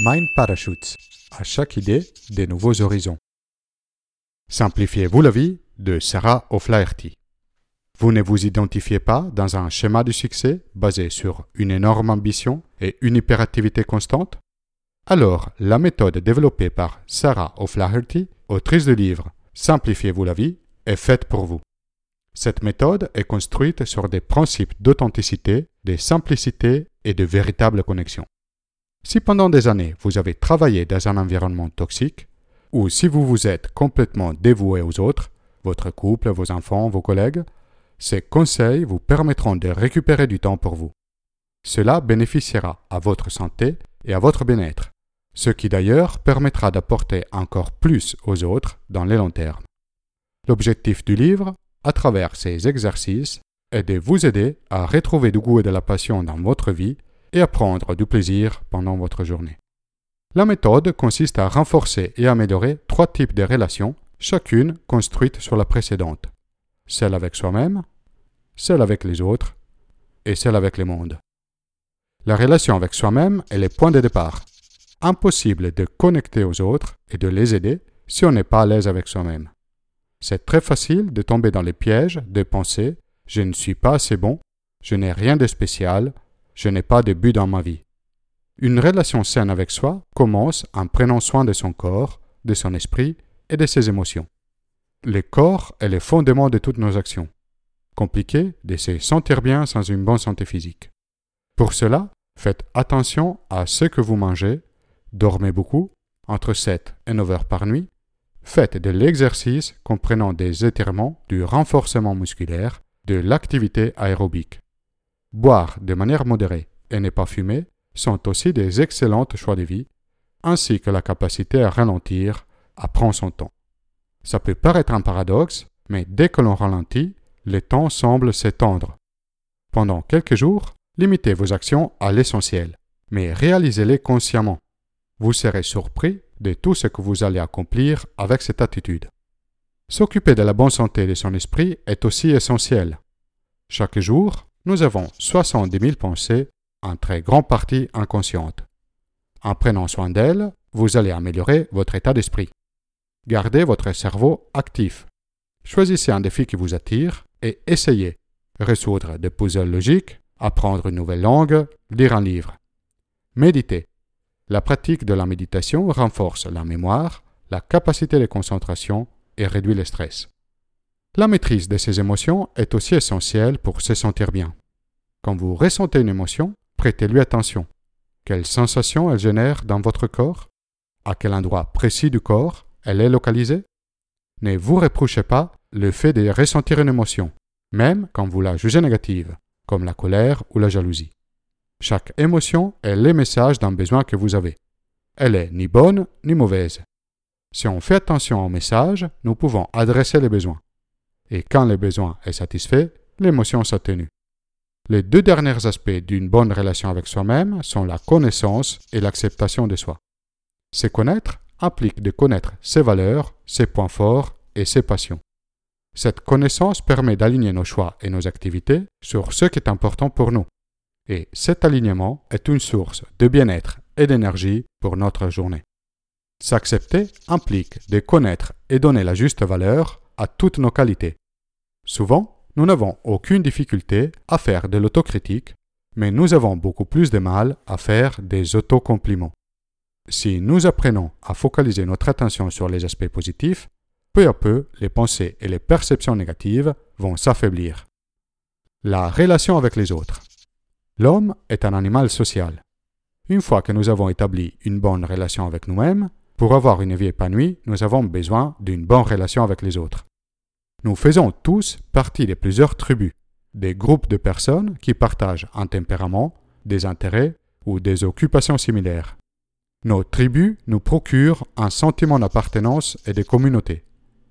Mind Parachutes. À chaque idée, des nouveaux horizons. Simplifiez-vous la vie de Sarah O'Flaherty. Vous ne vous identifiez pas dans un schéma de succès basé sur une énorme ambition et une hyperactivité constante? Alors, la méthode développée par Sarah O'Flaherty, autrice du livre Simplifiez-vous la vie, est faite pour vous. Cette méthode est construite sur des principes d'authenticité, de simplicité et de véritable connexion. Si pendant des années vous avez travaillé dans un environnement toxique, ou si vous vous êtes complètement dévoué aux autres, votre couple, vos enfants, vos collègues, ces conseils vous permettront de récupérer du temps pour vous. Cela bénéficiera à votre santé et à votre bien-être, ce qui d'ailleurs permettra d'apporter encore plus aux autres dans les long terme. L'objectif du livre, à travers ces exercices, est de vous aider à retrouver du goût et de la passion dans votre vie et à prendre du plaisir pendant votre journée. La méthode consiste à renforcer et améliorer trois types de relations, chacune construite sur la précédente. Celle avec soi-même, celle avec les autres et celle avec le monde. La relation avec soi-même est le point de départ. Impossible de connecter aux autres et de les aider si on n'est pas à l'aise avec soi-même. C'est très facile de tomber dans les pièges de penser je ne suis pas assez bon, je n'ai rien de spécial, je n'ai pas de but dans ma vie. Une relation saine avec soi commence en prenant soin de son corps, de son esprit et de ses émotions. Le corps est le fondement de toutes nos actions. Compliqué de se sentir bien sans une bonne santé physique. Pour cela, faites attention à ce que vous mangez, dormez beaucoup, entre 7 et 9 heures par nuit, faites de l'exercice comprenant des étirements, du renforcement musculaire, de l'activité aérobique. Boire de manière modérée et ne pas fumer sont aussi des excellents choix de vie, ainsi que la capacité à ralentir, à prendre son temps. Ça peut paraître un paradoxe, mais dès que l'on ralentit, le temps semble s'étendre. Pendant quelques jours, limitez vos actions à l'essentiel, mais réalisez-les consciemment. Vous serez surpris de tout ce que vous allez accomplir avec cette attitude. S'occuper de la bonne santé de son esprit est aussi essentiel. Chaque jour, nous avons 70 000 pensées, en très grande partie inconscientes. En prenant soin d'elles, vous allez améliorer votre état d'esprit. Gardez votre cerveau actif. Choisissez un défi qui vous attire et essayez. Résoudre des puzzles logiques, apprendre une nouvelle langue, lire un livre. Méditez. La pratique de la méditation renforce la mémoire, la capacité de concentration et réduit le stress. La maîtrise de ces émotions est aussi essentielle pour se sentir bien. Quand vous ressentez une émotion, prêtez-lui attention. Quelle sensation elle génère dans votre corps? À quel endroit précis du corps elle est localisée? Ne vous reprochez pas le fait de ressentir une émotion, même quand vous la jugez négative, comme la colère ou la jalousie. Chaque émotion est le message d'un besoin que vous avez. Elle est ni bonne ni mauvaise. Si on fait attention au message, nous pouvons adresser les besoins et quand le besoin est satisfait, l'émotion s'atténue. Les deux derniers aspects d'une bonne relation avec soi-même sont la connaissance et l'acceptation de soi. Se connaître implique de connaître ses valeurs, ses points forts et ses passions. Cette connaissance permet d'aligner nos choix et nos activités sur ce qui est important pour nous. Et cet alignement est une source de bien-être et d'énergie pour notre journée. S'accepter implique de connaître et donner la juste valeur à toutes nos qualités. Souvent, nous n'avons aucune difficulté à faire de l'autocritique, mais nous avons beaucoup plus de mal à faire des autocompliments. Si nous apprenons à focaliser notre attention sur les aspects positifs, peu à peu, les pensées et les perceptions négatives vont s'affaiblir. La relation avec les autres. L'homme est un animal social. Une fois que nous avons établi une bonne relation avec nous-mêmes, pour avoir une vie épanouie, nous avons besoin d'une bonne relation avec les autres. Nous faisons tous partie de plusieurs tribus, des groupes de personnes qui partagent un tempérament, des intérêts ou des occupations similaires. Nos tribus nous procurent un sentiment d'appartenance et de communauté.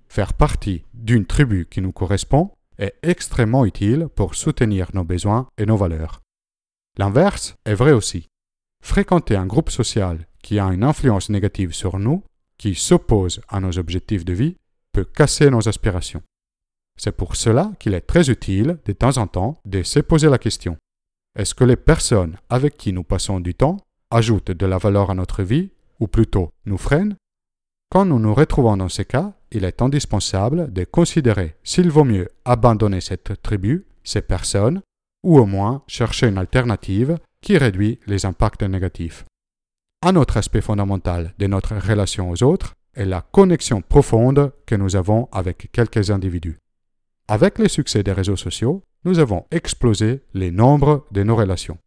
Faire partie d'une tribu qui nous correspond est extrêmement utile pour soutenir nos besoins et nos valeurs. L'inverse est vrai aussi. Fréquenter un groupe social qui a une influence négative sur nous, qui s'oppose à nos objectifs de vie, peut casser nos aspirations. C'est pour cela qu'il est très utile, de temps en temps, de se poser la question. Est-ce que les personnes avec qui nous passons du temps ajoute de la valeur à notre vie, ou plutôt nous freine, quand nous nous retrouvons dans ces cas, il est indispensable de considérer s'il vaut mieux abandonner cette tribu, ces personnes, ou au moins chercher une alternative qui réduit les impacts négatifs. Un autre aspect fondamental de notre relation aux autres est la connexion profonde que nous avons avec quelques individus. Avec le succès des réseaux sociaux, nous avons explosé les nombres de nos relations.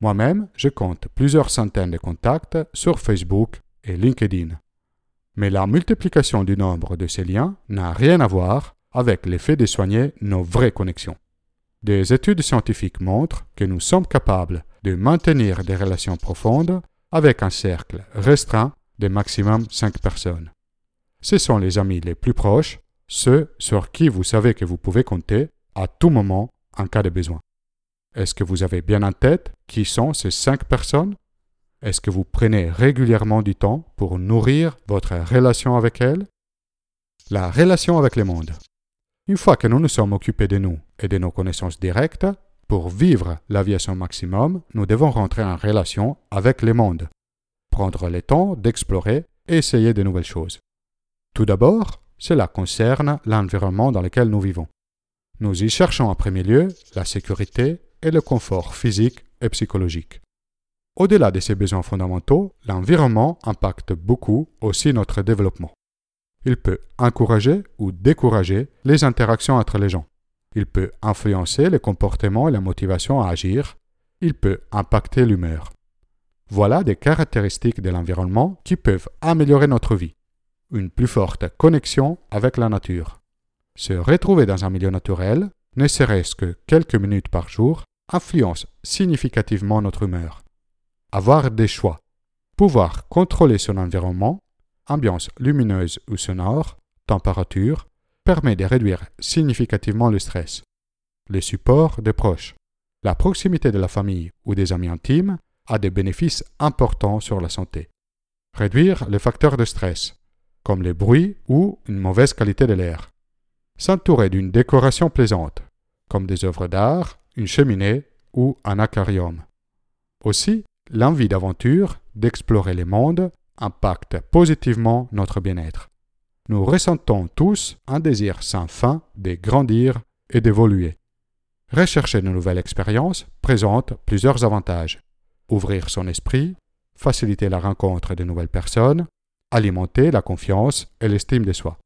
Moi-même, je compte plusieurs centaines de contacts sur Facebook et LinkedIn. Mais la multiplication du nombre de ces liens n'a rien à voir avec l'effet de soigner nos vraies connexions. Des études scientifiques montrent que nous sommes capables de maintenir des relations profondes avec un cercle restreint de maximum 5 personnes. Ce sont les amis les plus proches, ceux sur qui vous savez que vous pouvez compter à tout moment en cas de besoin. Est-ce que vous avez bien en tête qui sont ces 5 personnes? Est-ce que vous prenez régulièrement du temps pour nourrir votre relation avec elles? La relation avec le monde. Une fois que nous nous sommes occupés de nous et de nos connaissances directes, pour vivre la vie à son maximum, nous devons rentrer en relation avec le monde, prendre le temps d'explorer et essayer de nouvelles choses. Tout d'abord, cela concerne l'environnement dans lequel nous vivons. Nous y cherchons en premier lieu la sécurité et le confort physique et psychologique. Au-delà de ces besoins fondamentaux, l'environnement impacte beaucoup aussi notre développement. Il peut encourager ou décourager les interactions entre les gens. Il peut influencer les comportements et la motivation à agir. Il peut impacter l'humeur. Voilà des caractéristiques de l'environnement qui peuvent améliorer notre vie. Une plus forte connexion avec la nature. Se retrouver dans un milieu naturel, ne serait-ce que quelques minutes par jour, influence significativement notre humeur. Avoir des choix. Pouvoir contrôler son environnement, ambiance lumineuse ou sonore, température, permet de réduire significativement le stress. Le support des proches. La proximité de la famille ou des amis intimes a des bénéfices importants sur la santé. Réduire les facteurs de stress, comme les bruits ou une mauvaise qualité de l'air. S'entourer d'une décoration plaisante, comme des œuvres d'art, une cheminée ou un aquarium. Aussi, l'envie d'aventure, d'explorer les mondes, impacte positivement notre bien-être nous ressentons tous un désir sans fin de grandir et d'évoluer. Rechercher de nouvelles expériences présente plusieurs avantages. Ouvrir son esprit, faciliter la rencontre de nouvelles personnes, alimenter la confiance et l'estime de soi.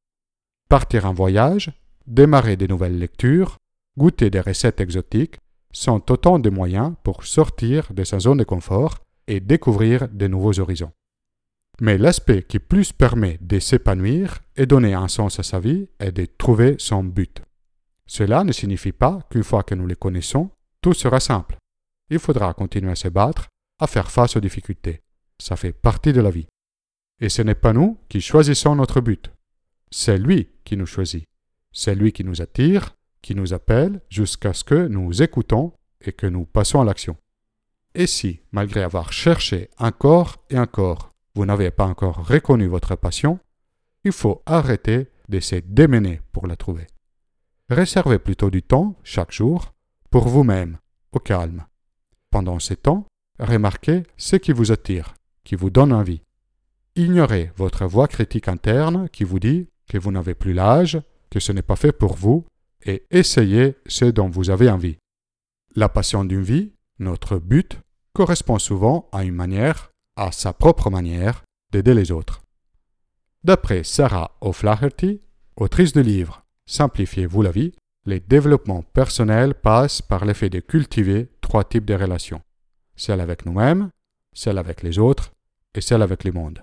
Partir en voyage, démarrer de nouvelles lectures, goûter des recettes exotiques sont autant de moyens pour sortir de sa zone de confort et découvrir de nouveaux horizons. Mais l'aspect qui plus permet de s'épanouir et donner un sens à sa vie est de trouver son but. Cela ne signifie pas qu'une fois que nous les connaissons, tout sera simple. Il faudra continuer à se battre, à faire face aux difficultés. Ça fait partie de la vie. Et ce n'est pas nous qui choisissons notre but. C'est lui qui nous choisit. C'est lui qui nous attire, qui nous appelle jusqu'à ce que nous écoutons et que nous passons à l'action. Et si, malgré avoir cherché encore et encore, vous n'avez pas encore reconnu votre passion, il faut arrêter de se démener pour la trouver. Réservez plutôt du temps, chaque jour, pour vous-même, au calme. Pendant ce temps, remarquez ce qui vous attire, qui vous donne envie. Ignorez votre voix critique interne qui vous dit que vous n'avez plus l'âge, que ce n'est pas fait pour vous, et essayez ce dont vous avez envie. La passion d'une vie, notre but, correspond souvent à une manière à sa propre manière d'aider les autres. D'après Sarah O'Flaherty, autrice du livre Simplifiez-vous la vie, les développements personnels passent par l'effet de cultiver trois types de relations. Celle avec nous-mêmes, celle avec les autres et celle avec le monde.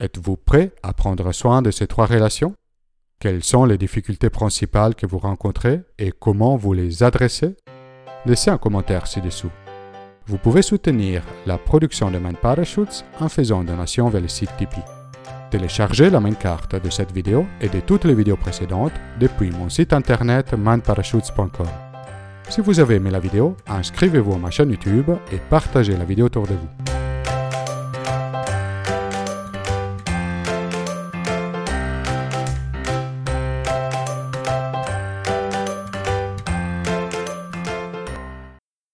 Êtes-vous prêt à prendre soin de ces trois relations? Quelles sont les difficultés principales que vous rencontrez et comment vous les adressez? Laissez un commentaire ci-dessous. Vous pouvez soutenir la production de Mind Parachutes en faisant donation vers le site Tipeee. Téléchargez la main carte de cette vidéo et de toutes les vidéos précédentes depuis mon site internet mindparachutes.com. Si vous avez aimé la vidéo, inscrivez-vous à ma chaîne YouTube et partagez la vidéo autour de vous.